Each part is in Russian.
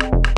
Thank you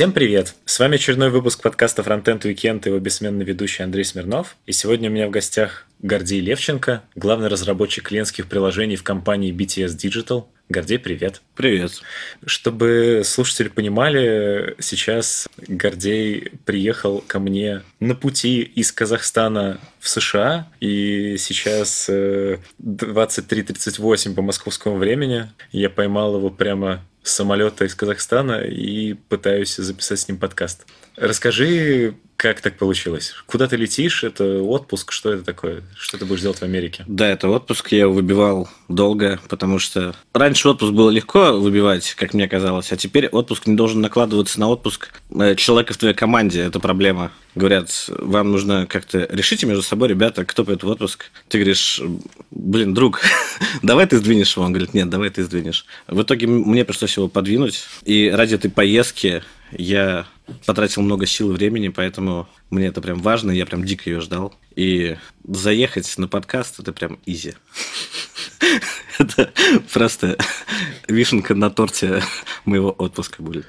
Всем привет! С вами очередной выпуск подкаста Frontend Weekend и его бессменный ведущий Андрей Смирнов. И сегодня у меня в гостях Гордей Левченко, главный разработчик клиентских приложений в компании BTS Digital. Гордей, привет. Привет. Чтобы слушатели понимали, сейчас Гордей приехал ко мне на пути из Казахстана в США, и сейчас 23.38 э, по московскому времени. Я поймал его прямо самолета из Казахстана и пытаюсь записать с ним подкаст. Расскажи, как так получилось? Куда ты летишь? Это отпуск? Что это такое? Что ты будешь делать в Америке? Да, это отпуск. Я выбивал долго, потому что раньше отпуск было легко выбивать, как мне казалось, а теперь отпуск не должен накладываться на отпуск э, человека в твоей команде. Это проблема. Говорят, вам нужно как-то решите между собой, ребята, кто пойдет в отпуск. Ты говоришь, блин, друг, давай ты сдвинешь его. Он говорит, нет, давай ты сдвинешь. В итоге мне пришлось его подвинуть. И ради этой поездки я потратил много сил и времени, поэтому мне это прям важно, я прям дико ее ждал. И заехать на подкаст это прям изи. Это просто вишенка на торте моего отпуска будет.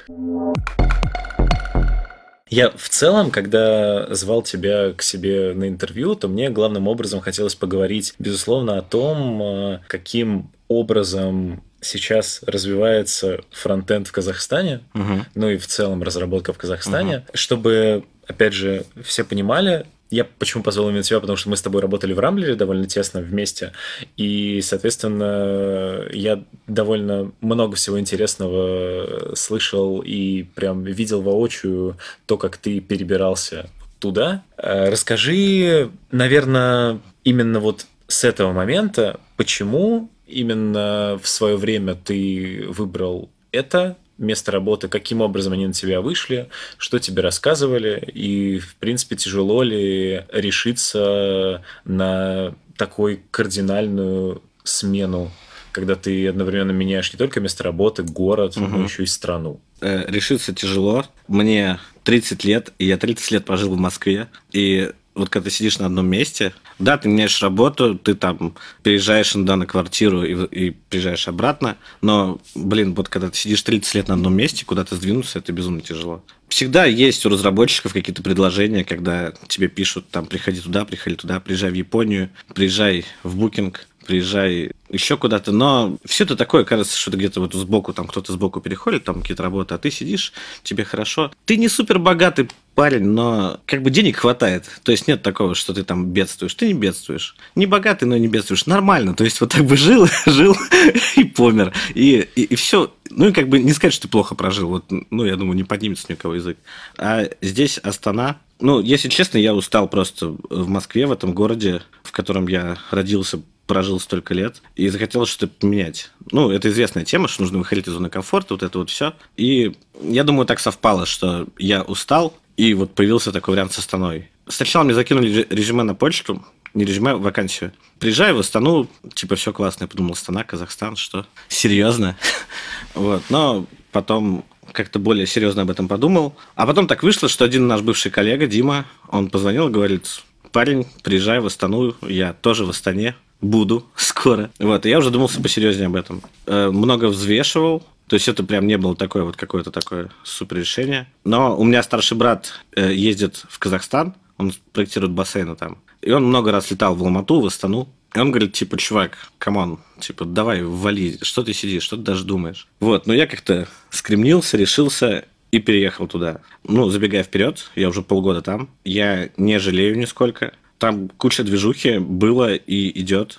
Я в целом, когда звал тебя к себе на интервью, то мне главным образом хотелось поговорить, безусловно, о том, э, каким образом сейчас развивается фронтенд в Казахстане, угу. ну и в целом разработка в Казахстане, угу. чтобы, опять же, все понимали, я почему позвал именно тебя, потому что мы с тобой работали в Рамблере довольно тесно вместе, и, соответственно, я довольно много всего интересного слышал и прям видел воочию то, как ты перебирался туда. Э, расскажи, наверное, именно вот с этого момента, почему именно в свое время ты выбрал это место работы, каким образом они на тебя вышли, что тебе рассказывали, и, в принципе, тяжело ли решиться на такой кардинальную смену, когда ты одновременно меняешь не только место работы, город, угу. но еще и страну. Э, решиться тяжело. Мне 30 лет, и я 30 лет прожил в Москве, и вот когда ты сидишь на одном месте, да, ты меняешь работу, ты там переезжаешь иногда на квартиру и, и приезжаешь обратно, но, блин, вот когда ты сидишь 30 лет на одном месте, куда-то сдвинуться, это безумно тяжело. Всегда есть у разработчиков какие-то предложения, когда тебе пишут, там, приходи туда, приходи туда, приезжай в Японию, приезжай в Букинг, приезжай еще куда-то, но все это такое, кажется, что ты где-то вот сбоку, там кто-то сбоку переходит, там какие-то работы, а ты сидишь, тебе хорошо. Ты не супер богатый парень, но как бы денег хватает. То есть нет такого, что ты там бедствуешь. Ты не бедствуешь. Не богатый, но не бедствуешь. Нормально. То есть вот так бы жил, жил и помер. И, и, и все. Ну и как бы не сказать, что ты плохо прожил. Вот, ну, я думаю, не поднимется никого язык. А здесь Астана, ну, если честно, я устал просто в Москве, в этом городе, в котором я родился, прожил столько лет, и захотелось что-то поменять. Ну, это известная тема, что нужно выходить из зоны комфорта, вот это вот все. И я думаю, так совпало, что я устал, и вот появился такой вариант с Астаной. Сначала мне закинули резюме на почту, не резюме, а вакансию. Приезжаю в Астану, типа, все классно. Я подумал, Астана, Казахстан, что? Серьезно? вот. Но потом как-то более серьезно об этом подумал. А потом так вышло, что один наш бывший коллега, Дима, он позвонил и говорит, парень, приезжай в Астану, я тоже в Астане, буду скоро. Вот, я уже думался посерьезнее об этом. Э, много взвешивал, то есть это прям не было такое вот какое-то такое супер решение. Но у меня старший брат э, ездит в Казахстан, он проектирует бассейны там. И он много раз летал в Алмату, в Астану. И он говорит, типа, чувак, come on, типа, давай, вали, что ты сидишь, что ты даже думаешь? Вот, но я как-то скремнился, решился и переехал туда. Ну, забегая вперед, я уже полгода там, я не жалею нисколько. Там куча движухи было и идет.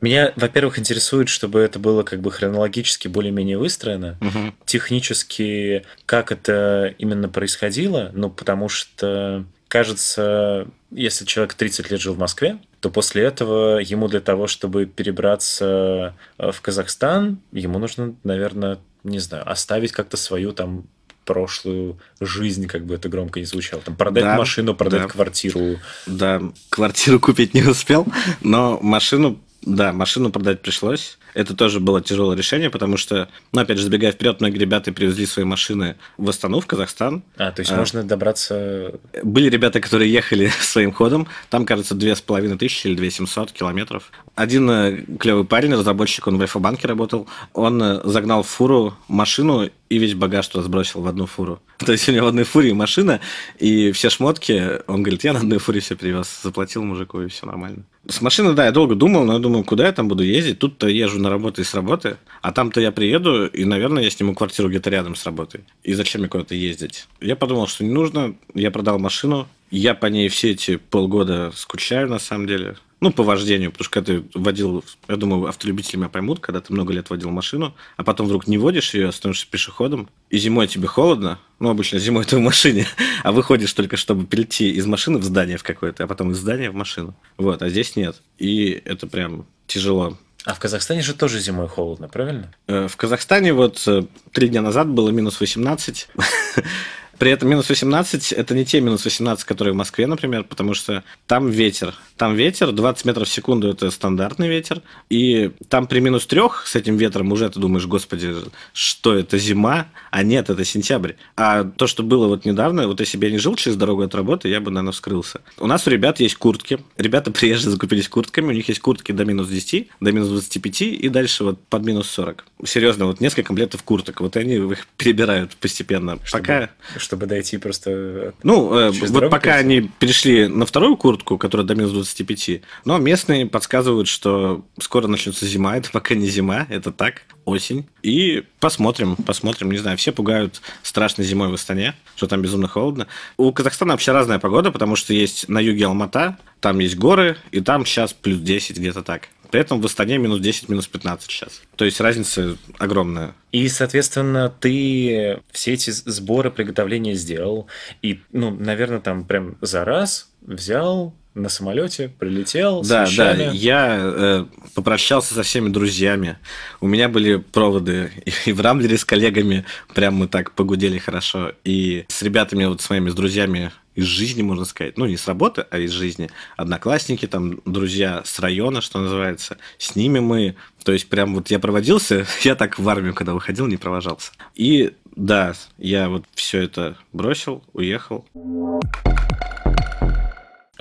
Меня, во-первых, интересует, чтобы это было как бы хронологически более-менее выстроено. Угу. Технически, как это именно происходило, ну, потому что, кажется, если человек 30 лет жил в Москве, то после этого ему для того, чтобы перебраться э, в Казахстан, ему нужно, наверное, не знаю, оставить как-то свою там прошлую жизнь, как бы это громко не звучало. Там продать да, машину, продать да. квартиру. Да, квартиру купить не успел, но машину да, машину продать пришлось. Это тоже было тяжелое решение, потому что, ну, опять же, забегая вперед, многие ребята привезли свои машины в Астану, в Казахстан. А, то есть а, можно добраться... Были ребята, которые ехали своим ходом. Там, кажется, две с половиной тысячи или две семьсот километров. Один э, клевый парень, разработчик, он в Альфа-банке работал, он э, загнал в фуру машину и весь багаж туда сбросил в одну фуру. То есть у него в одной фуре машина, и все шмотки, он говорит, я на одной фуре все привез, заплатил мужику, и все нормально. С машины, да, я долго думал, но я думаю, куда я там буду ездить? Тут-то езжу на работу и с работы, а там-то я приеду, и, наверное, я сниму квартиру где-то рядом с работой. И зачем мне куда-то ездить? Я подумал, что не нужно, я продал машину, я по ней все эти полгода скучаю, на самом деле. Ну, по вождению, потому что когда ты водил, я думаю, автолюбители меня поймут, когда ты много лет водил машину, а потом вдруг не водишь ее, становишься пешеходом, и зимой тебе холодно, ну, обычно зимой ты в машине, а выходишь только, чтобы перейти из машины в здание в какое-то, а потом из здания в машину. Вот, а здесь нет. И это прям тяжело. А в Казахстане же тоже зимой холодно, правильно? Э, в Казахстане вот э, три дня назад было минус 18. При этом минус 18 – это не те минус 18, которые в Москве, например, потому что там ветер. Там ветер, 20 метров в секунду – это стандартный ветер. И там при минус 3 с этим ветром уже ты думаешь, господи, что это зима? А нет, это сентябрь. А то, что было вот недавно, вот если бы я не жил через дорогу от работы, я бы, наверное, вскрылся. У нас у ребят есть куртки. Ребята приезжие закупились куртками, у них есть куртки до минус 10, до минус 25 и дальше вот под минус 40. Серьезно, вот несколько комплектов курток. Вот они их перебирают постепенно. Чтобы, Пока... Чтобы дойти просто... Ну, э, вот пока перейти. они перешли на вторую куртку, которая до минус 25, но местные подсказывают, что скоро начнется зима. Это пока не зима, это так, осень. И посмотрим, посмотрим. Не знаю, все пугают страшной зимой в Астане, что там безумно холодно. У Казахстана вообще разная погода, потому что есть на юге Алмата, там есть горы, и там сейчас плюс 10 где-то так. При этом в Астане минус 10, минус 15 сейчас. То есть разница огромная. И, соответственно, ты все эти сборы, приготовления сделал. И, ну, наверное, там прям за раз взял, на самолете прилетел. Да, да. Я э, попрощался со всеми друзьями. У меня были проводы и, в Рамблере с коллегами. Прям мы так погудели хорошо. И с ребятами, вот с моими с друзьями из жизни, можно сказать. Ну, не с работы, а из жизни. Одноклассники, там, друзья с района, что называется. С ними мы... То есть, прям вот я проводился, я так в армию, когда выходил, не провожался. И да, я вот все это бросил, уехал.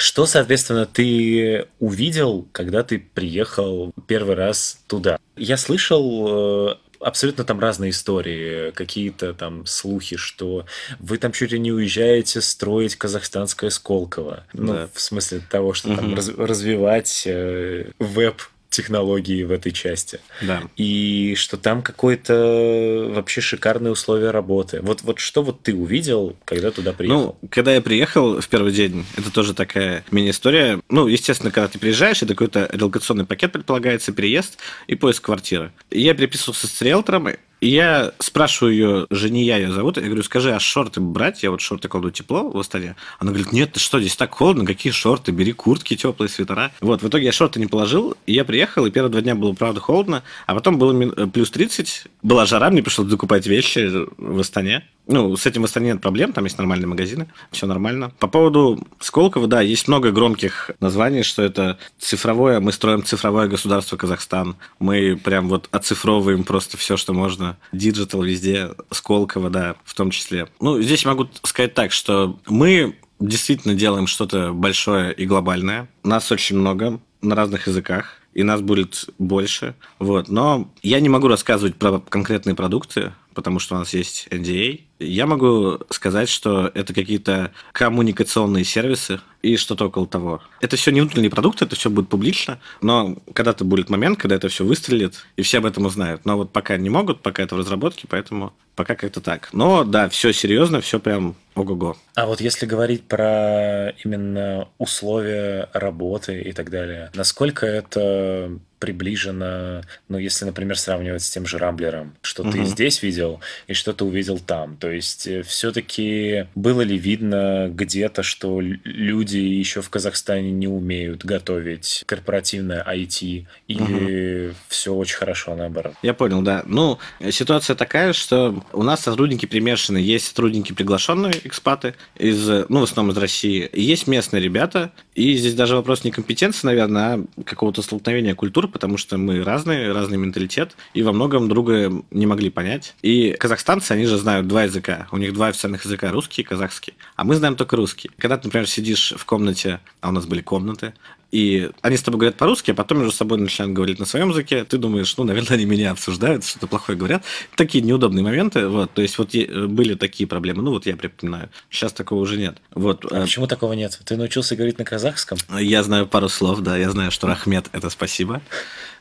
Что, соответственно, ты увидел, когда ты приехал первый раз туда? Я слышал э, абсолютно там разные истории, какие-то там слухи, что вы там чуть ли не уезжаете строить казахстанское Сколково. Ну, да. в смысле того, что угу. там раз, развивать э, веб технологии в этой части. Да. И что там какое-то вообще шикарные условия работы. Вот, вот что вот ты увидел, когда туда приехал? Ну, когда я приехал в первый день, это тоже такая мини-история. Ну, естественно, когда ты приезжаешь, это какой-то релокационный пакет предполагается, переезд и поиск квартиры. И я переписывался с риэлтором, и я спрашиваю ее, жения ее зовут, я говорю, скажи, а шорты брать? Я вот шорты кладу тепло в Астане. Она говорит, нет, ты что, здесь так холодно, какие шорты? Бери куртки теплые, свитера. Вот, в итоге я шорты не положил, и я приехал, и первые два дня было, правда, холодно, а потом было э, плюс 30, была жара, мне пришлось закупать вещи в Астане. Ну, с этим в Астане нет проблем, там есть нормальные магазины, все нормально. По поводу Сколково, да, есть много громких названий, что это цифровое, мы строим цифровое государство Казахстан, мы прям вот оцифровываем просто все, что можно, digital везде, Сколково, да, в том числе. Ну, здесь могу сказать так, что мы действительно делаем что-то большое и глобальное, нас очень много на разных языках, и нас будет больше. Вот. Но я не могу рассказывать про конкретные продукты, потому что у нас есть NDA. Я могу сказать, что это какие-то коммуникационные сервисы и что-то около того. Это все не внутренний продукт, это все будет публично, но когда-то будет момент, когда это все выстрелит, и все об этом узнают. Но вот пока не могут, пока это в разработке, поэтому пока как-то так. Но да, все серьезно, все прям ого-го. А вот если говорить про именно условия работы и так далее, насколько это приближено, ну, если, например, сравнивать с тем же Рамблером, что угу. ты здесь видел и что ты увидел там. То есть, э, все-таки было ли видно где-то, что люди еще в Казахстане не умеют готовить корпоративное IT, или угу. все очень хорошо наоборот? Я понял, да. Ну, ситуация такая, что у нас сотрудники примешаны. Есть сотрудники приглашенные экспаты, из, ну, в основном из России. И есть местные ребята, и здесь даже вопрос не компетенции, наверное, а какого-то столкновения культур, потому что мы разные, разный менталитет, и во многом друга не могли понять. И казахстанцы, они же знают два языка. У них два официальных языка, русский и казахский. А мы знаем только русский. Когда ты, например, сидишь в комнате, а у нас были комнаты, и они с тобой говорят по-русски, а потом между собой начинают говорить на своем языке, ты думаешь, ну, наверное, они меня обсуждают, что-то плохое говорят. Такие неудобные моменты, вот, то есть вот были такие проблемы, ну, вот я припоминаю. Сейчас такого уже нет. Вот. А почему такого нет? Ты научился говорить на казахском? Я знаю пару слов, да, я знаю, что Рахмет – это спасибо,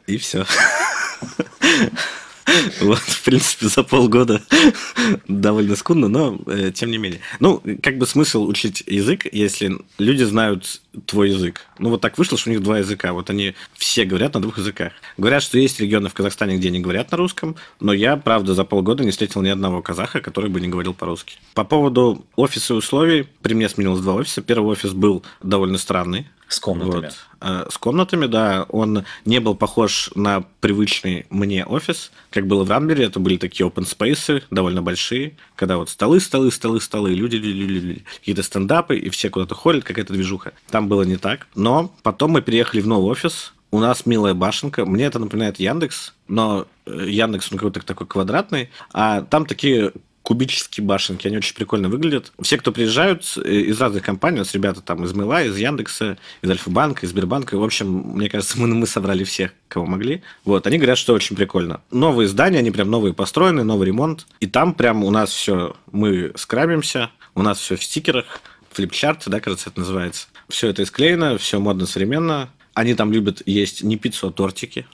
и все. Вот, в принципе, за полгода довольно скудно, но э, тем не менее. Ну, как бы смысл учить язык, если люди знают твой язык. Ну, вот так вышло, что у них два языка. Вот они все говорят на двух языках. Говорят, что есть регионы в Казахстане, где не говорят на русском, но я, правда, за полгода не встретил ни одного казаха, который бы не говорил по-русски. По поводу офиса и условий, при мне сменилось два офиса. Первый офис был довольно странный. С комнатами. Вот. Э, с комнатами, да. Он не был похож на привычный мне офис, как было в Рамблере. Это были такие open space, довольно большие, когда вот столы, столы, столы, столы, люди, люди, люди, какие-то стендапы, и все куда-то ходят, какая-то движуха. Там было не так. Но потом мы переехали в новый офис, у нас милая башенка. Мне это напоминает Яндекс, но э, Яндекс, он какой-то такой квадратный, а там такие кубические башенки, они очень прикольно выглядят. Все, кто приезжают э, из разных компаний, у нас ребята там из Мила, из Яндекса, из Альфа-банка, из Сбербанка, в общем, мне кажется, мы, мы собрали всех, кого могли. Вот, они говорят, что очень прикольно. Новые здания, они прям новые построены, новый ремонт, и там прям у нас все, мы скрабимся, у нас все в стикерах, флипчарт, да, кажется, это называется. Все это исклеено, все модно, современно, они там любят есть не пиццу, а тортики.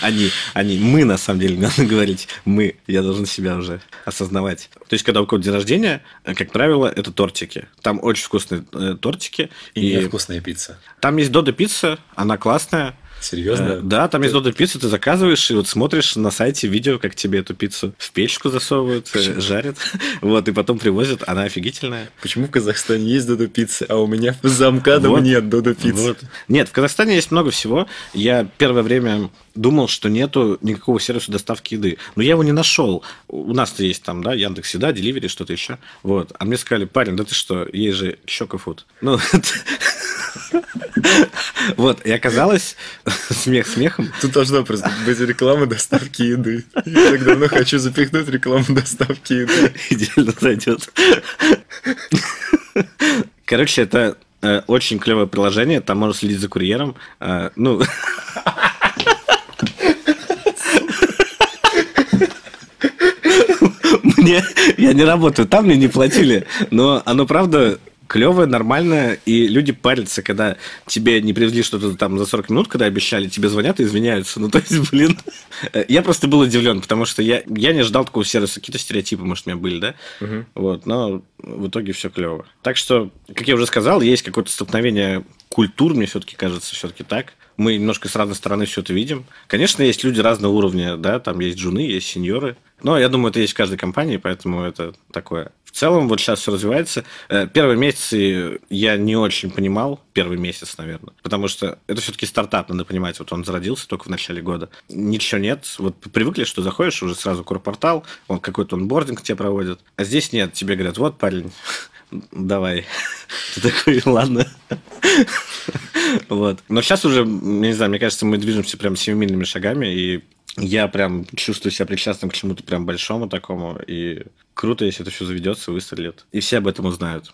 Они, они, мы, на самом деле, надо говорить, мы, я должен себя уже осознавать. То есть, когда у кого-то день рождения, как правило, это тортики. Там очень вкусные э, тортики. И, и вкусная пицца. Там есть Додо пицца, она классная. Серьезно? Э, да, там есть Додо пицца, ты заказываешь, и вот смотришь на сайте видео, как тебе эту пиццу в печку засовывают, э, Почему? жарят, вот, и потом привозят, она офигительная. Почему в Казахстане есть Додо пицца, а у меня в замкадом вот, нет Додо пиццы? Вот. Нет, в Казахстане есть много всего. Я первое время думал, что нету никакого сервиса доставки еды. Но я его не нашел. У нас-то есть там, да, Яндекс Еда, Деливери, что-то еще. Вот. А мне сказали, парень, да ты что, есть же Щекофуд. Ну, Вот, и оказалось, смех смехом. Тут должна просто быть реклама доставки еды. Я так давно хочу запихнуть рекламу доставки еды. Идеально зайдет. Короче, это э, очень клевое приложение, там можно следить за курьером. Э, ну, мне, я не работаю там, мне не платили, но оно правда клевое, нормальное, и люди парятся, когда тебе не привезли что-то там за 40 минут, когда обещали, тебе звонят и извиняются. Ну, то есть, блин, я просто был удивлен, потому что я, я не ожидал такого сервиса. Какие-то стереотипы, может, у меня были, да? Угу. Вот, но в итоге все клево. Так что, как я уже сказал, есть какое-то столкновение культур, мне все-таки кажется, все-таки так. Мы немножко с разной стороны все это видим. Конечно, есть люди разного уровня, да, там есть джуны, есть сеньоры. Но я думаю, это есть в каждой компании, поэтому это такое целом вот сейчас все развивается. Э, первые месяцы я не очень понимал, первый месяц, наверное, потому что это все-таки стартап, надо понимать, вот он зародился только в начале года. Ничего нет, вот привыкли, что заходишь, уже сразу корпортал, он какой-то онбординг тебе проводит, а здесь нет, тебе говорят, вот, парень, давай. Ты такой, ладно. Вот. Но сейчас уже, не знаю, мне кажется, мы движемся прям семимильными шагами, и я прям чувствую себя причастным к чему-то прям большому такому, и круто, если это все заведется, выстрелит. И все об этом узнают.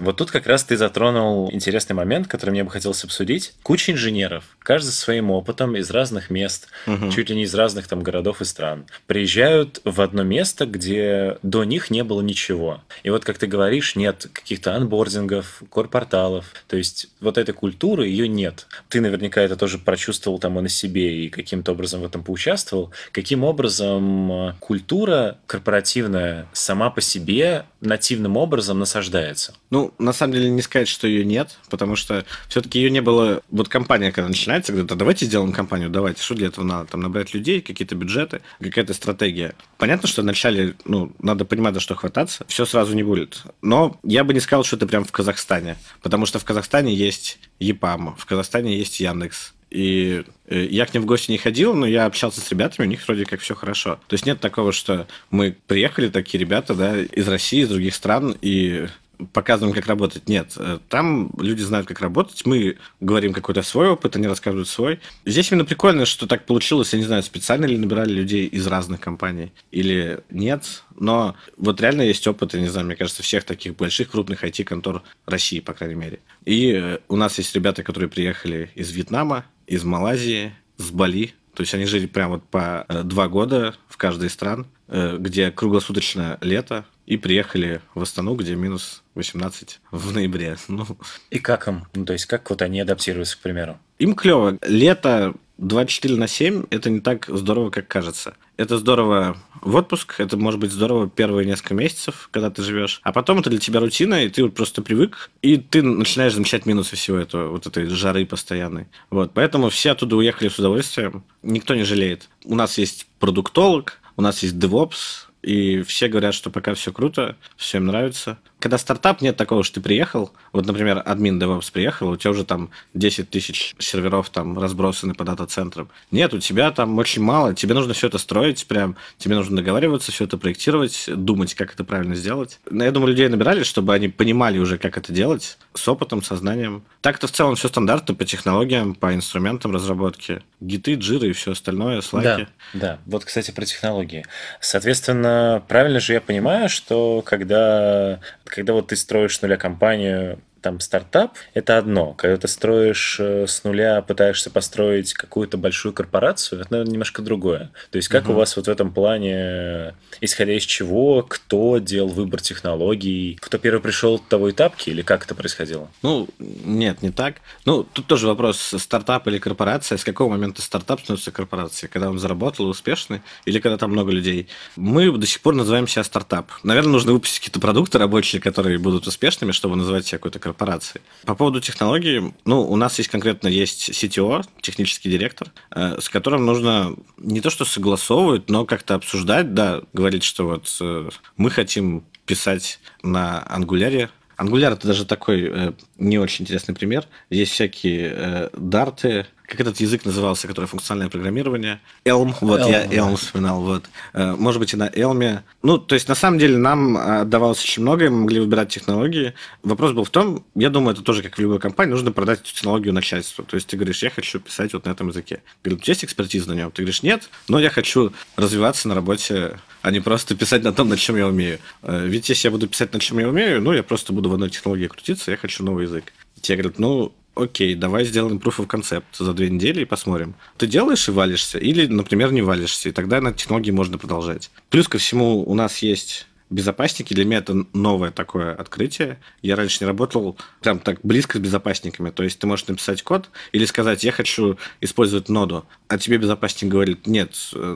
Вот тут как раз ты затронул интересный момент, который мне бы хотелось обсудить. Куча инженеров, каждый со своим опытом из разных мест, угу. чуть ли не из разных там городов и стран, приезжают в одно место, где до них не было ничего. И вот, как ты говоришь, нет каких-то анбордингов, корпорталов. То есть вот этой культуры ее нет. Ты наверняка это тоже прочувствовал там и на себе, и каким-то образом в этом поучаствовал. Каким образом э, культура корпоративная сама по себе нативным образом насаждается? Ну, на самом деле, не сказать, что ее нет, потому что все-таки ее не было... Вот компания, когда начинается, говорит, а давайте сделаем компанию, давайте, что для этого надо? Там набрать людей, какие-то бюджеты, какая-то стратегия. Понятно, что вначале, ну, надо понимать, за что хвататься, все сразу не будет. Но я бы не сказал, что это прям в Казахстане, потому что в Казахстане есть ЕПАМ, в Казахстане есть Яндекс, И э, я к ним в гости не ходил, но я общался с ребятами, у них вроде как все хорошо. То есть нет такого, что мы приехали, такие ребята, да, из России, из других стран, и показываем, как работать. Нет, э, там люди знают, как работать. Мы говорим какой-то свой опыт, они рассказывают свой. Здесь именно прикольно, что так получилось. Я не знаю, специально ли набирали людей из разных компаний или нет. Но вот реально есть опыт, я не знаю, мне кажется, всех таких больших, крупных IT-контор России, по крайней мере. И э, у нас есть ребята, которые приехали из Вьетнама, из Малайзии, с Бали. То есть они жили прямо вот по э, два года в каждой из стран, где круглосуточно лето, и приехали в Астану, где минус 18 в ноябре. Ну, и как им? Ну, то есть, как вот они адаптируются, к примеру? Им клево. Лето 24 на 7 – это не так здорово, как кажется. Это здорово в отпуск, это может быть здорово первые несколько месяцев, когда ты живешь. А потом это для тебя рутина, и ты вот просто привык, и ты начинаешь замечать минусы всего этого, вот этой жары постоянной. Вот, поэтому все оттуда уехали с удовольствием. Никто не жалеет. У нас есть продуктолог, у нас есть DevOps, и все говорят, что пока все круто, все им нравится. Когда стартап, нет такого, что ты приехал, вот, например, админ DevOps приехал, у тебя уже там 10 тысяч серверов там разбросаны по дата-центрам. Нет, у тебя там очень мало, тебе нужно все это строить прям, тебе нужно договариваться, все это проектировать, думать, как это правильно сделать. Я думаю, людей набирали, чтобы они понимали уже, как это делать, с опытом, со знанием. Так-то в целом все стандартно по технологиям, по инструментам разработки. Гиты, джиры и все остальное, слайки. Да, да. Вот, кстати, про технологии. Соответственно, правильно же я понимаю, что когда когда вот ты строишь с нуля компанию, там стартап – это одно. Когда ты строишь э, с нуля, пытаешься построить какую-то большую корпорацию, это, наверное, немножко другое. То есть как угу. у вас вот в этом плане, исходя из чего, кто делал выбор технологий, кто первый пришел, того и тапки, или как это происходило? Ну, нет, не так. Ну, тут тоже вопрос, стартап или корпорация, с какого момента стартап становится корпорацией? Когда он заработал успешный или когда там много людей? Мы до сих пор называем себя стартап. Наверное, нужно выпустить какие-то продукты рабочие, которые будут успешными, чтобы называть себя какой-то корпорации. По поводу технологий, ну, у нас есть конкретно есть CTO, технический директор, э, с которым нужно не то что согласовывать, но как-то обсуждать, да, говорить, что вот э, мы хотим писать на ангуляре Angular это даже такой э, не очень интересный пример. Есть всякие э, дарты, как этот язык назывался, который функциональное программирование? Elm, вот Elm, я Elm вспоминал, вот. Э, может быть, и на Elm. Ну, то есть, на самом деле, нам отдавалось очень многое, мы могли выбирать технологии. Вопрос был в том, я думаю, это тоже как в любой компании, нужно продать эту технологию начальству. То есть, ты говоришь, я хочу писать вот на этом языке. Говорит, есть экспертиза на нем? Ты говоришь, нет, но я хочу развиваться на работе, а не просто писать на том, на чем я умею. Э, ведь если я буду писать на чем я умею, ну, я просто буду в одной технологии крутиться, я хочу новый язык. Те говорят, ну, окей, давай сделаем proof of concept за две недели и посмотрим. Ты делаешь и валишься, или, например, не валишься, и тогда на технологии можно продолжать. Плюс ко всему у нас есть безопасники для меня это новое такое открытие. Я раньше не работал прям так близко с безопасниками. То есть ты можешь написать код или сказать, я хочу использовать ноду, а тебе безопасник говорит, нет,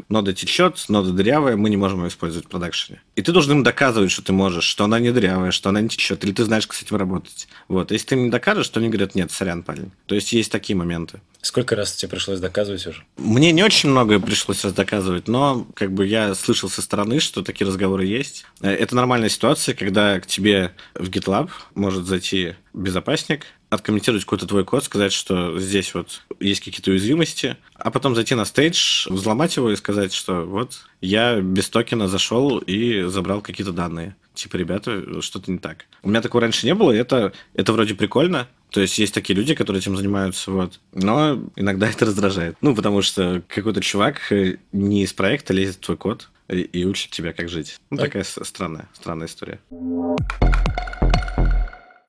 нода течет, нода дырявая, мы не можем ее использовать в продакшене. И ты должен им доказывать, что ты можешь, что она не дырявая, что она не течет, или ты знаешь, как с этим работать. Вот. Если ты им не докажешь, то они говорят, нет, сорян, парень. То есть есть такие моменты. Сколько раз тебе пришлось доказывать уже? Мне не очень многое пришлось раз доказывать, но как бы я слышал со стороны, что такие разговоры есть. Э, это нормальная ситуация, когда к тебе в GitLab может зайти безопасник, откомментировать какой-то твой код, сказать, что здесь вот есть какие-то уязвимости, а потом зайти на стейдж, взломать его и сказать, что вот я без токена зашел и забрал какие-то данные. Типа, ребята, что-то не так. У меня такого раньше не было, и это, это вроде прикольно, то есть есть такие люди, которые этим занимаются, вот. Но иногда это раздражает. Ну, потому что какой-то чувак э, не из проекта лезет в твой код и, и учит тебя, как жить. Ну, так. такая странная, странная история.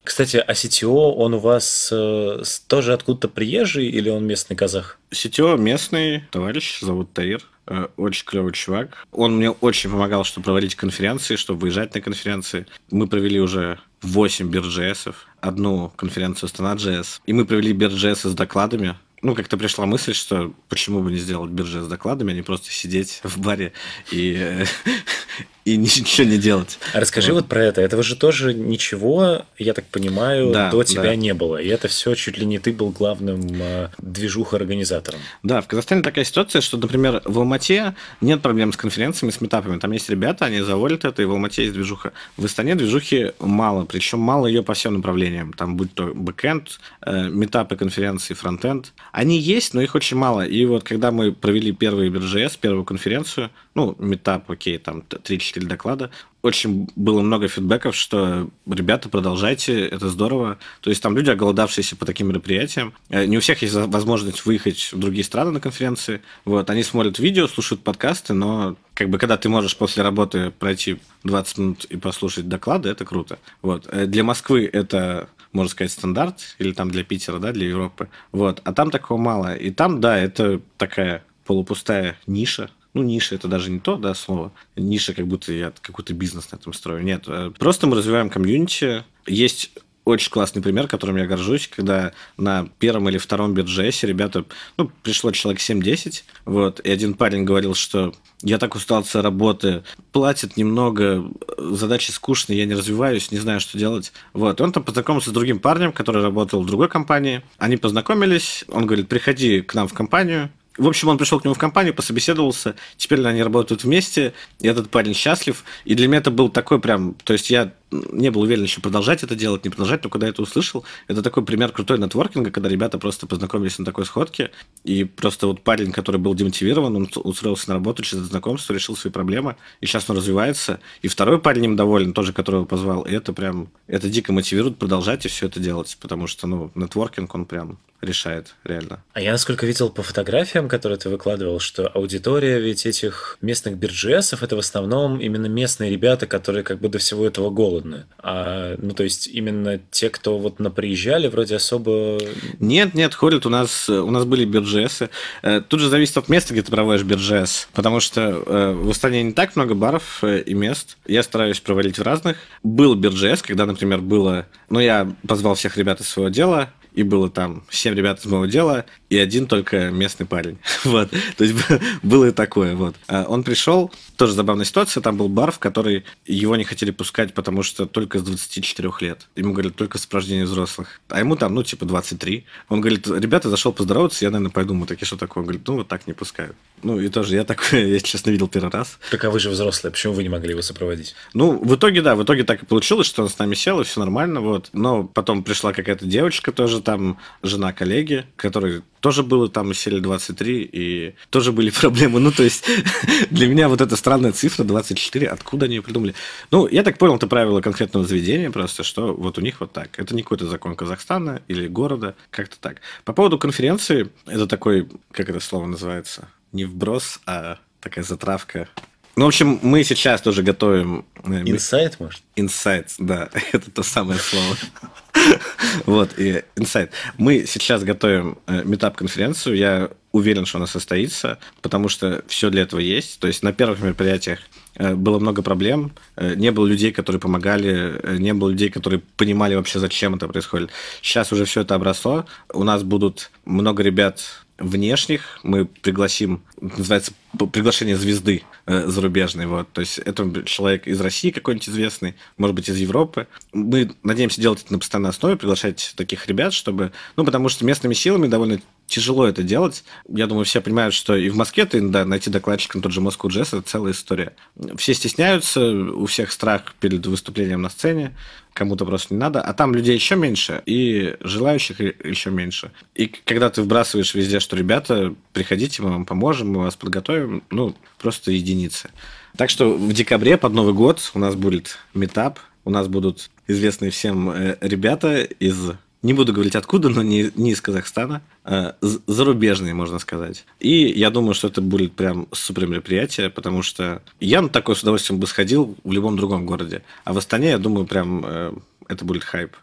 Кстати, а CTO, он у вас э, тоже откуда-то приезжий или он местный казах? CTO местный товарищ, зовут Таир. Э, очень клевый чувак. Он мне очень помогал, чтобы проводить конференции, чтобы выезжать на конференции. Мы провели уже 8 бирджесов, одну конференцию Астана.js, и мы провели бирджесы с докладами, ну, как-то пришла мысль, что почему бы не сделать биржи с докладами, а не просто сидеть в баре и, и ничего не делать. А расскажи вот. вот про это. Этого же тоже ничего, я так понимаю, да, до тебя да. не было. И это все чуть ли не ты был главным э, движуха-организатором. Да, в Казахстане такая ситуация, что, например, в Алмате нет проблем с конференциями, с метапами. Там есть ребята, они заводят это, и в Алмате есть движуха. В Астане движухи мало, причем мало ее по всем направлениям. Там будь то бэкэнд, э, метапы, конференции, фронтенд. Они есть, но их очень мало. И вот когда мы провели первый BRGS, первую конференцию, ну, метап, окей, там 3-4 доклада, очень было много фидбэков, что ребята, продолжайте, это здорово. То есть там люди, оголодавшиеся по таким мероприятиям. Э, не у всех есть возможность выехать в другие страны на конференции. Вот, они смотрят видео, слушают подкасты, но как бы когда ты можешь после работы пройти 20 минут и послушать доклады, это круто. Вот. Э, для Москвы это можно сказать, стандарт, или там для Питера, да, для Европы. Вот. А там такого мало. И там, да, это такая полупустая ниша, ну, ниша это даже не то, да, слово. Ниша, как будто я какой-то бизнес на этом строю. Нет, э, просто мы развиваем комьюнити. Есть очень классный пример, которым я горжусь, когда на первом или втором биржесе ребята, ну, пришло человек 7-10, вот, и один парень говорил, что я так устал от работы, платят немного, задачи скучные, я не развиваюсь, не знаю, что делать. Вот, и он там познакомился с другим парнем, который работал в другой компании. Они познакомились, он говорит, приходи к нам в компанию, в общем, он пришел к нему в компанию, пособеседовался, теперь они работают вместе, и этот парень счастлив. И для меня это был такой прям... То есть я не был уверен еще продолжать это делать, не продолжать, но когда я это услышал, это такой пример крутой нетворкинга, когда ребята просто познакомились на такой сходке, и просто вот парень, который был демотивирован, он устроился на работу через знакомство, решил свои проблемы, и сейчас он развивается, и второй парень им доволен, тоже которого позвал, и это прям, это дико мотивирует продолжать и все это делать, потому что, ну, нетворкинг, он прям решает, реально. А я, насколько видел по фотографиям, которые ты выкладывал, что аудитория ведь этих местных биржесов это в основном именно местные ребята, которые как бы до всего этого голодны. А, ну, то есть именно те, кто вот наприезжали, вроде особо... Нет, нет, ходят у нас, у нас были биржесы. Э, тут же зависит от места, где ты проводишь биржес, потому что э, в Астане не так много баров э, и мест. Я стараюсь проводить в разных. Был биржес, когда, например, было... Ну, я позвал всех ребят из своего дела, и было там семь ребят из моего дела и один только местный парень. вот. То есть было и такое. Вот. А он пришел, тоже забавная ситуация, там был бар, в который его не хотели пускать, потому что только с 24 лет. Ему говорят, только сопровождение взрослых. А ему там, ну, типа 23. Он говорит, ребята, зашел поздороваться, я, наверное, пойду. Мы такие, что такое? Он говорит, ну, вот так не пускают. Ну, и тоже я такое, я, честно, видел первый раз. Так а вы же взрослые, почему вы не могли его сопроводить? Ну, в итоге, да, в итоге так и получилось, что он с нами сел, и все нормально, вот. Но потом пришла какая-то девочка тоже там, жена коллеги, которой тоже было там сели 23, и тоже были проблемы. Ну, то есть, для меня вот эта странная цифра 24, откуда они ее придумали? Ну, я так понял, это правило конкретного заведения просто, что вот у них вот так. Это не какой-то закон Казахстана или города, как-то так. По поводу конференции, это такой, как это слово называется? Не вброс, а такая затравка ну, в общем, мы сейчас тоже готовим... Инсайт, э, может? Инсайт, да, это то самое слово. Вот, и инсайт. Мы сейчас готовим э, метап-конференцию. Я уверен, что она состоится, потому что все для этого есть. То есть на первых мероприятиях э, было много проблем, не было людей, которые помогали, не было людей, которые понимали вообще, зачем это происходит. Сейчас уже все это обросло. У нас будут много ребят внешних мы пригласим, называется приглашение звезды э, зарубежной, вот, то есть это человек из России какой-нибудь известный, может быть, из Европы. Мы надеемся делать это на постоянной основе, приглашать таких ребят, чтобы, ну, потому что местными силами довольно тяжело это делать. Я думаю, все понимают, что и в Москве ты, да, найти докладчика на тот же Москву Джесс – это целая история. Все стесняются, у всех страх перед выступлением на сцене, кому-то просто не надо, а там людей еще меньше, и желающих еще меньше. И когда ты вбрасываешь везде, что, ребята, приходите, мы вам поможем, мы вас подготовим, ну, просто единицы. Так что в декабре под Новый год у нас будет метап, у нас будут известные всем э, ребята из не буду говорить откуда, но не, не из Казахстана, зарубежные, можно сказать. И я думаю, что это будет прям супер мероприятие, потому что я на такое с удовольствием бы сходил в любом другом городе. А в Астане, я думаю, прям э, это будет хайп.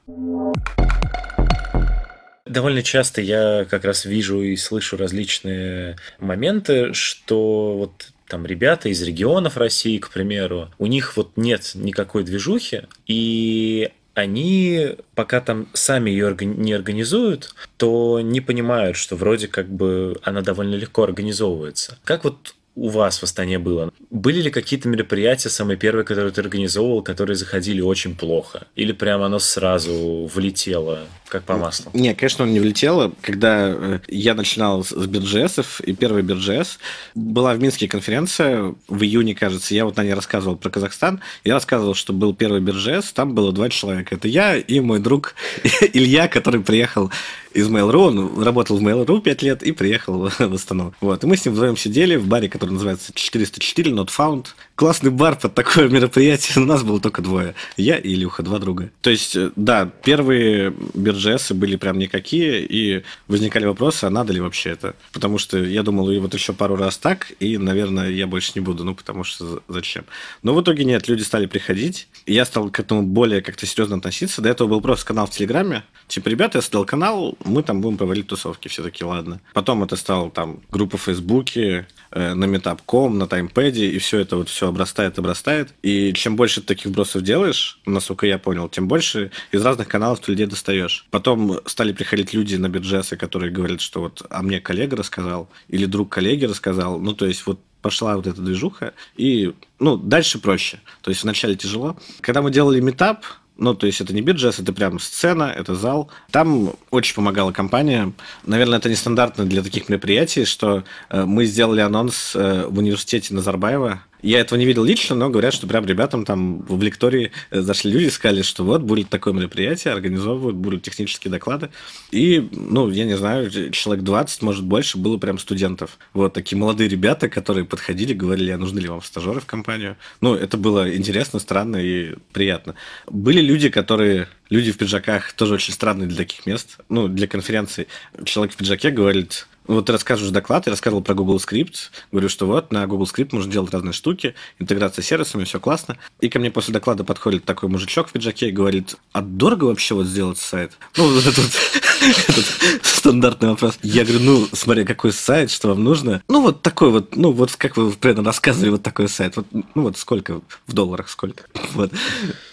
Довольно часто я как раз вижу и слышу различные моменты, что вот там ребята из регионов России, к примеру, у них вот нет никакой движухи, и они пока там сами ее не организуют, то не понимают, что вроде как бы она довольно легко организовывается. Как вот у вас в Астане было? Были ли какие-то мероприятия, самые первые, которые ты организовывал, которые заходили очень плохо? Или прямо оно сразу влетело, как по маслу? Не, конечно, он не влетело. Когда э, я начинал с бирджесов, и первый бирджес, была в Минске конференция в июне, кажется, я вот на ней рассказывал про Казахстан, я рассказывал, что был первый бирджес, там было два человека. Это я и мой друг Илья, который приехал из Mail.ru, он работал в Mail.ru 5 лет и приехал в Астану. Вот. И мы с ним вдвоем сидели в баре, который называется 404 Not Found. Классный бар под такое мероприятие. У нас было только двое. Я и Илюха, два друга. То есть, э, да, первые биржесы были прям никакие, и возникали вопросы, а надо ли вообще это? Потому что я думал, и вот еще пару раз так, и, наверное, я больше не буду, ну, потому что зачем? Но в итоге нет, люди стали приходить, я стал к этому более как-то серьезно относиться. До этого был просто канал в Телеграме. Типа, ребята, я создал канал, мы там будем проводить тусовки, все таки ладно. Потом это стало там группа в Фейсбуке, э, на Meetup.com, на таймпеде, и все это вот все обрастает, обрастает. И чем больше ты таких вбросов делаешь, насколько я понял, тем больше из разных каналов ты людей достаешь. Потом стали приходить люди на бюджеты, которые говорят, что вот, а мне коллега рассказал, или друг коллеги рассказал. Ну, то есть вот пошла вот эта движуха, и, ну, дальше проще. То есть вначале тяжело. Когда мы делали метап, ну, то есть это не биджес, это прям сцена, это зал. Там очень помогала компания. Наверное, это нестандартно для таких мероприятий, что э, мы сделали анонс э, в университете Назарбаева, я этого не видел лично, но говорят, что прям ребятам там в лектории э, зашли люди и сказали, что вот будет такое мероприятие, организовывают, будут технические доклады. И, ну, я не знаю, человек 20, может, больше было прям студентов. Вот такие молодые ребята, которые подходили, говорили, а нужны ли вам стажеры в компанию. Ну, это было интересно, странно и приятно. Были люди, которые люди в пиджаках тоже очень странные для таких мест. Ну, для конференций. Человек в пиджаке говорит, вот ты рассказываешь доклад, я рассказывал про Google Script, говорю, что вот на Google Script можно делать разные штуки, интеграция с сервисами, все классно. И ко мне после доклада подходит такой мужичок в пиджаке и говорит, а дорого вообще вот сделать сайт? Ну, вот этот стандартный вопрос. Я говорю, ну, смотри, какой сайт, что вам нужно? Ну, вот такой вот, ну, вот как вы примерно рассказывали, вот такой сайт. Вот, ну, вот сколько в долларах, сколько? Вот.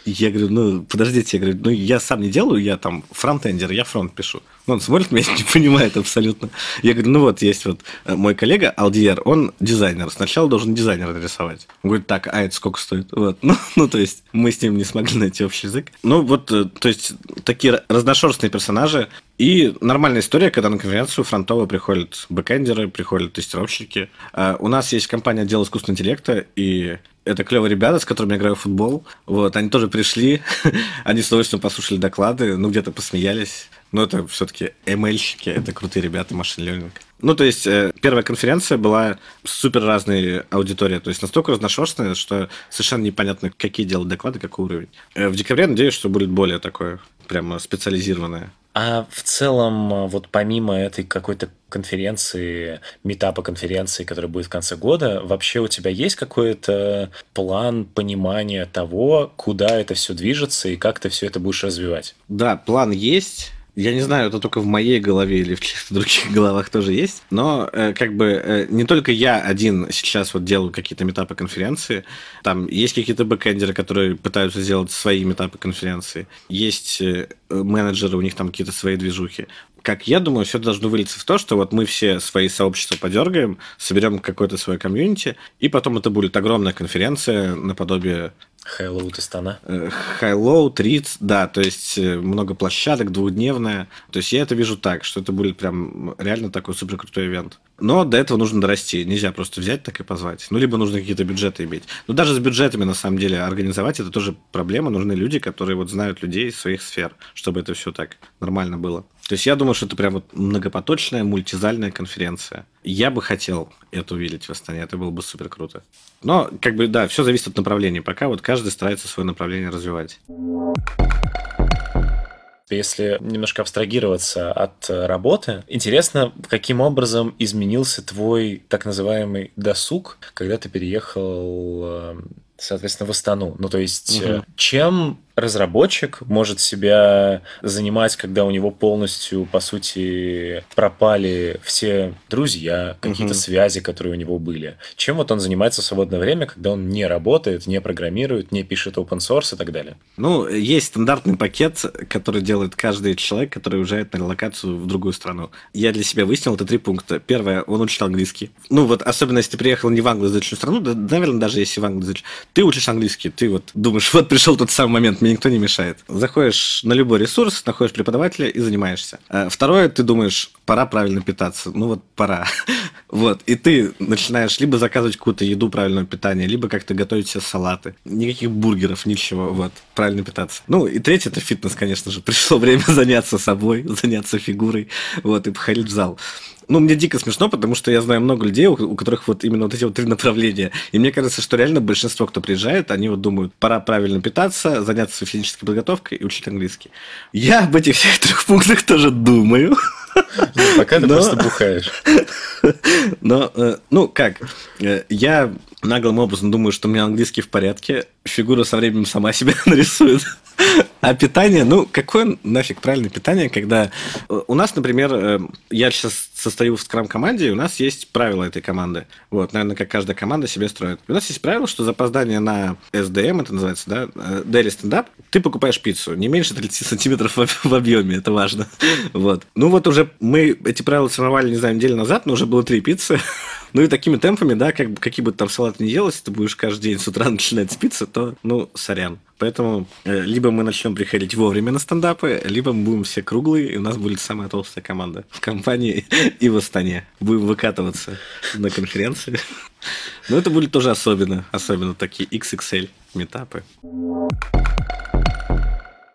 Я говорю, ну, подождите, я говорю, ну, я сам не делаю, я там фронтендер, я фронт пишу. Ну, он смотрит меня, не понимает абсолютно. Я говорю, ну вот есть вот э, мой коллега Алдиер, он дизайнер. Сначала должен дизайнер нарисовать. Он говорит, так, а это сколько стоит? Вот. Ну, ну, то есть мы с ним не смогли найти общий язык. Ну, вот, э, то есть такие разношерстные персонажи. И нормальная история, когда на конференцию фронтово приходят бэкэндеры, приходят тестировщики. А у нас есть компания отдел искусственного интеллекта, и это клевые ребята, с которыми я играю в футбол. Вот, они тоже пришли, они с удовольствием послушали доклады, ну, где-то посмеялись. Но это все-таки ML-щики, это крутые ребята, машин learning. Ну, то есть, э, первая конференция была супер разной аудитория, то есть настолько разношерстная, что совершенно непонятно, какие делать доклады, какой уровень. Э, в декабре надеюсь, что будет более такое, прямо специализированное. А в целом, вот помимо этой какой-то конференции, метапа конференции, которая будет в конце года, вообще у тебя есть какой-то план понимания того, куда это все движется и как ты все это будешь развивать? Да, план есть. Я не знаю, это только в моей голове или в чьих-то других головах тоже есть, но э, как бы э, не только я один сейчас вот делаю какие-то метапы конференции, там есть какие-то бэкэндеры, которые пытаются сделать свои метапы конференции, есть э, менеджеры, у них там какие-то свои движухи. Как я думаю, все должно вылиться в то, что вот мы все свои сообщества подергаем, соберем какое-то свое комьюнити, и потом это будет огромная конференция наподобие High-Low Тестана. High-Low, Трит, да, то есть э, много площадок, двухдневная. То есть я это вижу так, что это будет прям реально такой супер крутой ивент. Но до этого нужно дорасти. Нельзя просто взять так и позвать. Ну, либо нужно какие-то бюджеты иметь. Но даже с бюджетами, на самом деле, организовать это тоже проблема. Нужны люди, которые вот знают людей из своих сфер, чтобы это все так нормально было. То есть я думаю, что это прям вот многопоточная, мультизальная конференция. Я бы хотел это увидеть в Астане, это было бы супер круто. Но, как бы, да, все зависит от направления. Пока вот каждый старается свое направление развивать. Если немножко абстрагироваться от работы, интересно, каким образом изменился твой так называемый досуг, когда ты переехал э, соответственно, в Астану. Ну, то есть, угу. чем разработчик может себя занимать, когда у него полностью, по сути, пропали все друзья, какие-то угу. связи, которые у него были. Чем вот он занимается в свободное время, когда он не работает, не программирует, не пишет open source и так далее? Ну, есть стандартный пакет, который делает каждый человек, который уезжает на релокацию в другую страну. Я для себя выяснил, это три пункта. Первое, он учит английский. Ну, вот особенно если ты приехал не в англоязычную страну, да, наверное, даже если в англоязычную, ты учишь английский, ты вот думаешь, вот пришел тот самый момент, мне никто не мешает. Заходишь на любой ресурс, находишь преподавателя и занимаешься. А второе, ты думаешь, пора правильно питаться. Ну вот пора. вот. И ты начинаешь либо заказывать какую-то еду правильного питания, либо как-то готовить себе салаты. Никаких бургеров, ничего. Вот. Правильно питаться. Ну и третье, это фитнес, конечно же. Пришло время заняться собой, заняться фигурой. Вот. И походить в зал ну, мне дико смешно, потому что я знаю много людей, у, у которых вот именно вот эти вот три направления. И мне кажется, что реально большинство, кто приезжает, они вот думают, пора правильно питаться, заняться физической подготовкой и учить английский. Я об этих всех трех пунктах тоже думаю. Ну, пока ты Но... просто бухаешь. Но, э, ну, как, э, я наглым образом думаю, что у меня английский в порядке, фигура со временем сама себя нарисует. А питание, ну, какое нафиг правильное питание, когда... Э, у нас, например, э, я сейчас состою в скрам-команде, и у нас есть правила этой команды. Вот, наверное, как каждая команда себе строит. У нас есть правило, что за опоздание на SDM, это называется, да, э, daily stand-up, ты покупаешь пиццу не меньше 30 сантиметров в объеме, это важно. Вот. Ну вот уже мы эти правила сформировали, не знаю, неделю назад, но уже было три пиццы. Ну и такими темпами, да, как, какие бы там салаты не делать, ты будешь каждый день с утра начинать спиться, то, ну, сорян. Поэтому э, либо мы начнем приходить вовремя на стендапы, либо мы будем все круглые, и у нас будет самая толстая команда в компании и в Астане. Будем выкатываться на конференции. Но это будет тоже особенно, особенно такие XXL метапы.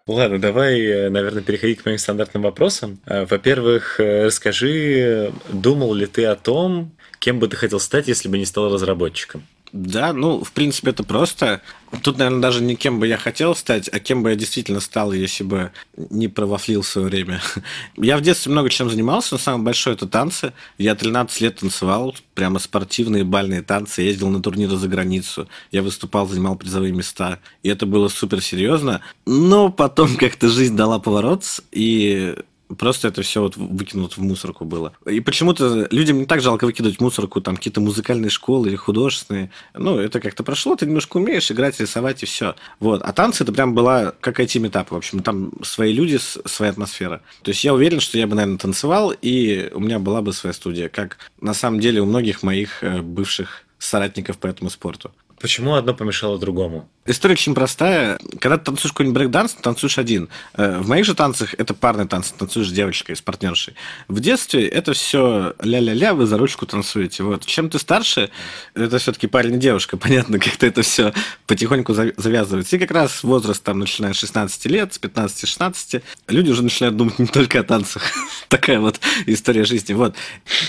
Ладно, давай, э, наверное, переходить к моим стандартным вопросам. Э, во-первых, расскажи, думал ли ты о том, кем бы ты хотел стать, если бы не стал разработчиком? Да, ну, в принципе, это просто. Тут, наверное, даже не кем бы я хотел стать, а кем бы я действительно стал, если бы не провафлил свое время. Я в детстве много чем занимался, но самое большое это танцы. Я 13 лет танцевал, прямо спортивные бальные танцы, ездил на турниры за границу. Я выступал, занимал призовые места. И это было супер серьезно. Но потом как-то жизнь дала поворот, и Просто это все вот выкинут в мусорку было. И почему-то людям не так жалко выкидывать мусорку там какие-то музыкальные школы или художественные. Ну, это как-то прошло, ты немножко умеешь играть, рисовать и все. Вот. А танцы это прям была как IT-митап, в общем. Там свои люди, своя атмосфера. То есть я уверен, что я бы, наверное, танцевал, и у меня была бы своя студия, как на самом деле у многих моих э, бывших соратников по этому спорту. Почему одно помешало другому? История очень простая. Когда ты танцуешь какой-нибудь брейк-данс, ты танцуешь один. Э, в моих же танцах это парный танцы, танцуешь с девочкой, с партнершей. В детстве это все ля-ля-ля, вы за ручку танцуете. Вот. Чем ты старше, это все-таки парень и девушка. Понятно, как-то это все потихоньку завязывается. И как раз возраст там, начиная с 16 лет, с 15-16, люди уже начинают думать не только о танцах. Такая вот история жизни. Вот.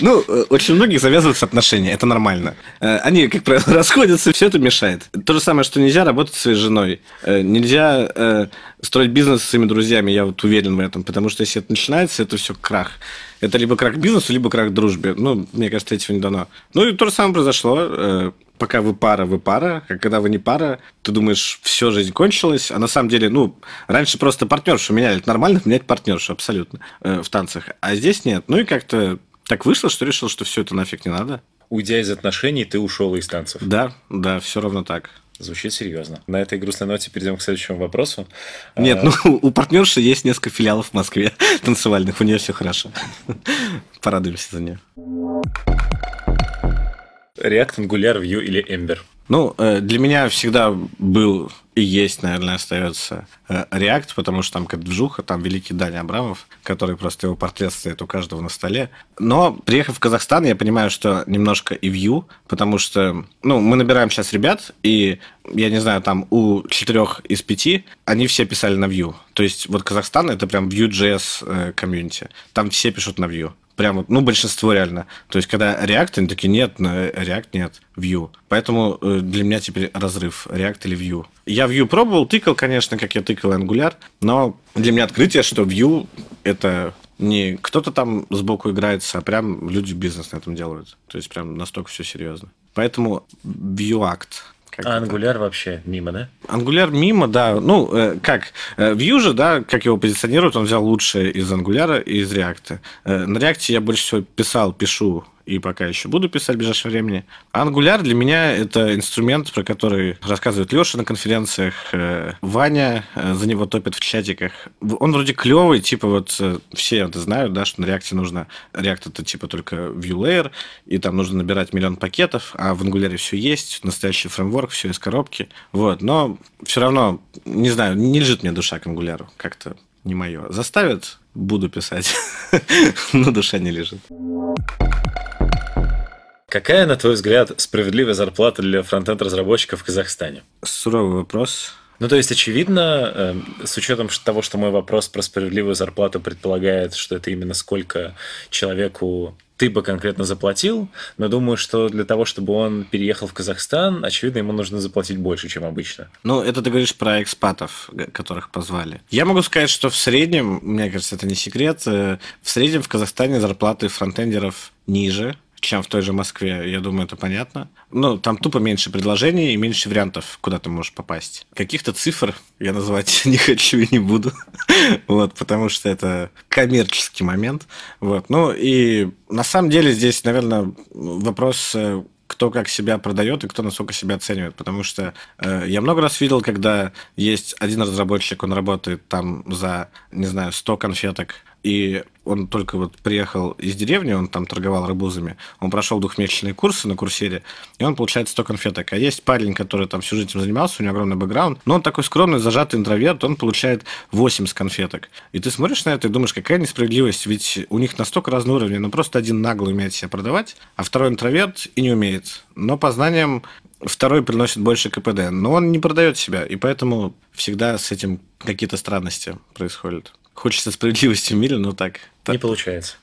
Ну, э, очень многих завязываются отношения, это нормально. Э, они, как правило, расходятся, все это мешает. То же самое, что нельзя работать со своей женой. Э, нельзя э, строить бизнес с своими друзьями, я вот уверен в этом. Потому что если это начинается, это все крах. Это либо крах бизнесу, либо крах дружбе. Ну, мне кажется, этого не дано. Ну, и то же самое произошло. Э, пока вы пара, вы пара. А когда вы не пара, ты думаешь, все, жизнь кончилась. А на самом деле, ну, раньше просто партнершу меняли. Это нормально менять партнершу, абсолютно, в танцах. А здесь нет. Ну, и как-то так вышло, что решил, что все это нафиг не надо уйдя из отношений, ты ушел из танцев. Да, да, все равно так. Звучит серьезно. На этой грустной ноте перейдем к следующему вопросу. Нет, а, ну у партнерши есть несколько филиалов в Москве танцевальных, у нее все хорошо. Порадуемся за нее. React, Angular, Vue или Ember? Ну, э, для меня всегда был и есть, наверное, остается э, React, потому что там как движуха, там великий Даня Абрамов, который просто его портрет стоит у каждого на столе. Но, приехав в Казахстан, я понимаю, что немножко и Vue, потому что, ну, мы набираем сейчас ребят, и, я не знаю, там у четырех из пяти они все писали на Vue. То есть вот Казахстан — это прям Vue.js э, комьюнити. Там все пишут на Vue. Прямо, ну, большинство реально. То есть, когда React, они такие, нет, React нет, Vue. Поэтому э, для меня теперь разрыв, React или Vue. Я Vue пробовал, тыкал, конечно, как я тыкал Angular, но для меня открытие, что Vue — это не кто-то там сбоку играется, а прям люди бизнес на этом делают. То есть, прям настолько все серьезно. Поэтому Vue Act А Angular вообще мимо, да? Angular мимо, да. Ну, э, как, э, Vue же, да, как его позиционируют, он взял лучшее из Angular и из React. Э, на React я больше всего писал, пишу и пока еще буду писать в ближайшее время. Angular для меня это инструмент, про который рассказывает Леша на конференциях, э, Ваня э, за него топит в чатиках. Он вроде клевый, типа вот э, все это знают, да, что на React нужно... React это типа только view layer, и там нужно набирать миллион пакетов, а в Angular все есть, настоящий фреймворк, все из коробки. Вот, но все равно, не знаю, не лежит мне душа к Angular, как-то не мое. Заставят, буду писать, но душа не лежит. Какая, на твой взгляд, справедливая зарплата для фронтенд-разработчиков в Казахстане? Суровый вопрос. Ну, то есть, очевидно, э, с учетом того, что мой вопрос про справедливую зарплату предполагает, что это именно сколько человеку ты бы конкретно заплатил, но думаю, что для того, чтобы он переехал в Казахстан, очевидно, ему нужно заплатить больше, чем обычно. Ну, это ты говоришь про экспатов, которых позвали. Я могу сказать, что в среднем, мне кажется, это не секрет, э, в среднем в Казахстане зарплаты фронтендеров ниже, чем в той же Москве, я думаю, это понятно. Ну, там тупо меньше предложений и меньше вариантов, куда ты можешь попасть. Каких-то цифр я называть не хочу и не буду, вот, потому что это коммерческий момент. Вот, ну и на самом деле здесь, наверное, вопрос э, кто как себя продает и кто насколько себя оценивает. Потому что э, я много раз видел, когда есть один разработчик, он работает там за, не знаю, 100 конфеток, и он только вот приехал из деревни, он там торговал рыбузами, он прошел двухмесячные курсы на курсере, и он получает 100 конфеток. А есть парень, который там всю жизнь этим занимался, у него огромный бэкграунд, но он такой скромный, зажатый интроверт, он получает 80 конфеток. И ты смотришь на это и думаешь, какая несправедливость, ведь у них настолько разные уровни, но просто один нагло умеет себя продавать, а второй интроверт и не умеет. Но по знаниям второй приносит больше КПД, но он не продает себя, и поэтому всегда с этим какие-то странности происходят. Хочется справедливости в мире, но так. так. Не получается.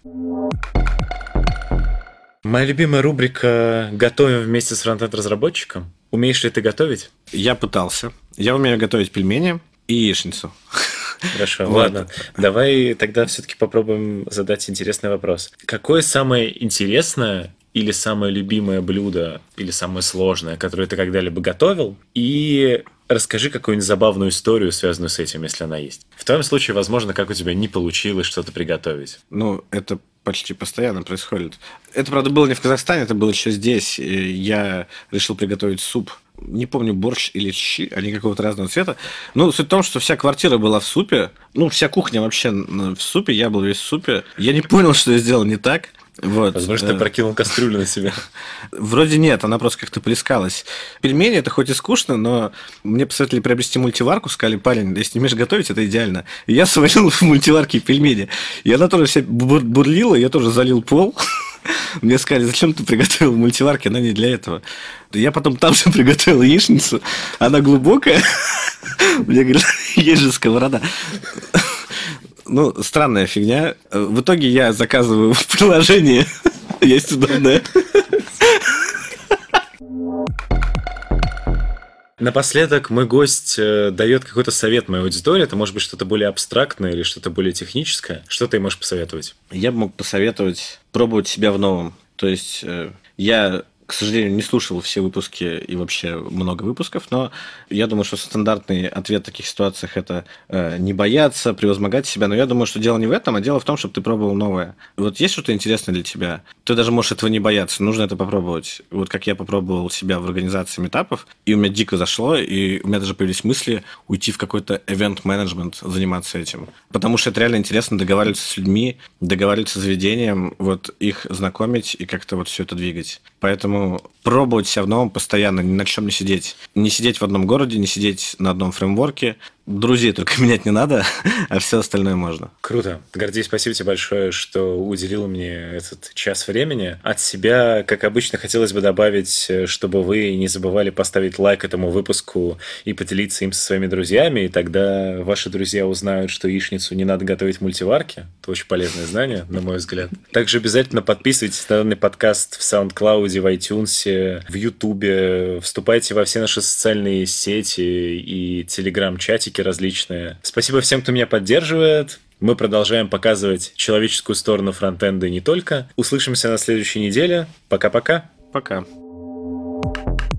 Моя любимая рубрика «Готовим вместе с фронтенд-разработчиком». Умеешь ли ты готовить? Я пытался. Я умею готовить пельмени и яичницу. Хорошо, вот. ладно. Давай тогда все-таки попробуем задать интересный вопрос. Какое самое интересное или самое любимое блюдо, или самое сложное, которое ты когда-либо готовил? И Расскажи какую-нибудь забавную историю, связанную с этим, если она есть. В твоем случае, возможно, как у тебя не получилось что-то приготовить. Ну, это почти постоянно происходит. Это, правда, было не в Казахстане, это было еще здесь. Я решил приготовить суп. Не помню, борщ или щи, они какого-то разного цвета. Ну, суть в том, что вся квартира была в супе. Ну, вся кухня вообще в супе, я был весь в супе. Я не понял, что я сделал не так. Вот. Возможно, ты э, прокинул кастрюлю на себя. Вроде нет, она просто как-то плескалась. Пельмени это хоть и скучно, но мне посоветовали приобрести мультиварку, сказали, парень, если не умеешь готовить, это идеально. И я сварил в мультиварке пельмени. И она тоже вся бурлила, я тоже залил пол. Мне сказали, зачем ты приготовил в мультиварке, она не для этого. Я потом там же приготовил яичницу, она глубокая. Мне говорят, есть же сковорода. Ну, странная фигня. В итоге я заказываю в приложении. Есть удобное. Напоследок мой гость э, дает какой-то совет моей аудитории. Это может быть что-то более абстрактное или что-то более техническое. Что ты можешь посоветовать? Я бы мог посоветовать пробовать себя в новом. То есть э, я к сожалению, не слушал все выпуски и вообще много выпусков, но я думаю, что стандартный ответ в таких ситуациях это э, не бояться, превозмогать себя. Но я думаю, что дело не в этом, а дело в том, чтобы ты пробовал новое. Вот есть что-то интересное для тебя? Ты даже можешь этого не бояться, нужно это попробовать. Вот как я попробовал себя в организации метапов, и у меня дико зашло, и у меня даже появились мысли уйти в какой-то event-менеджмент, заниматься этим. Потому что это реально интересно договариваться с людьми, договариваться с заведением, вот их знакомить и как-то вот все это двигать. Поэтому пробовать себя в новом постоянно, ни на чем не сидеть. Не сидеть в одном городе, не сидеть на одном фреймворке, Друзей только менять не надо, а все остальное можно. Круто. Гордей, спасибо тебе большое, что уделил мне этот час времени. От себя, как обычно, хотелось бы добавить, чтобы вы не забывали поставить лайк этому выпуску и поделиться им со своими друзьями, и тогда ваши друзья узнают, что яичницу не надо готовить в мультиварке. Это очень полезное знание, на мой взгляд. Также обязательно подписывайтесь на данный подкаст в SoundCloud, в iTunes, в YouTube. Вступайте во все наши социальные сети и телеграм-чатики аналитики различные. Спасибо всем, кто меня поддерживает. Мы продолжаем показывать человеческую сторону фронтенда и не только. Услышимся на следующей неделе. Пока-пока. Пока. -пока. Пока.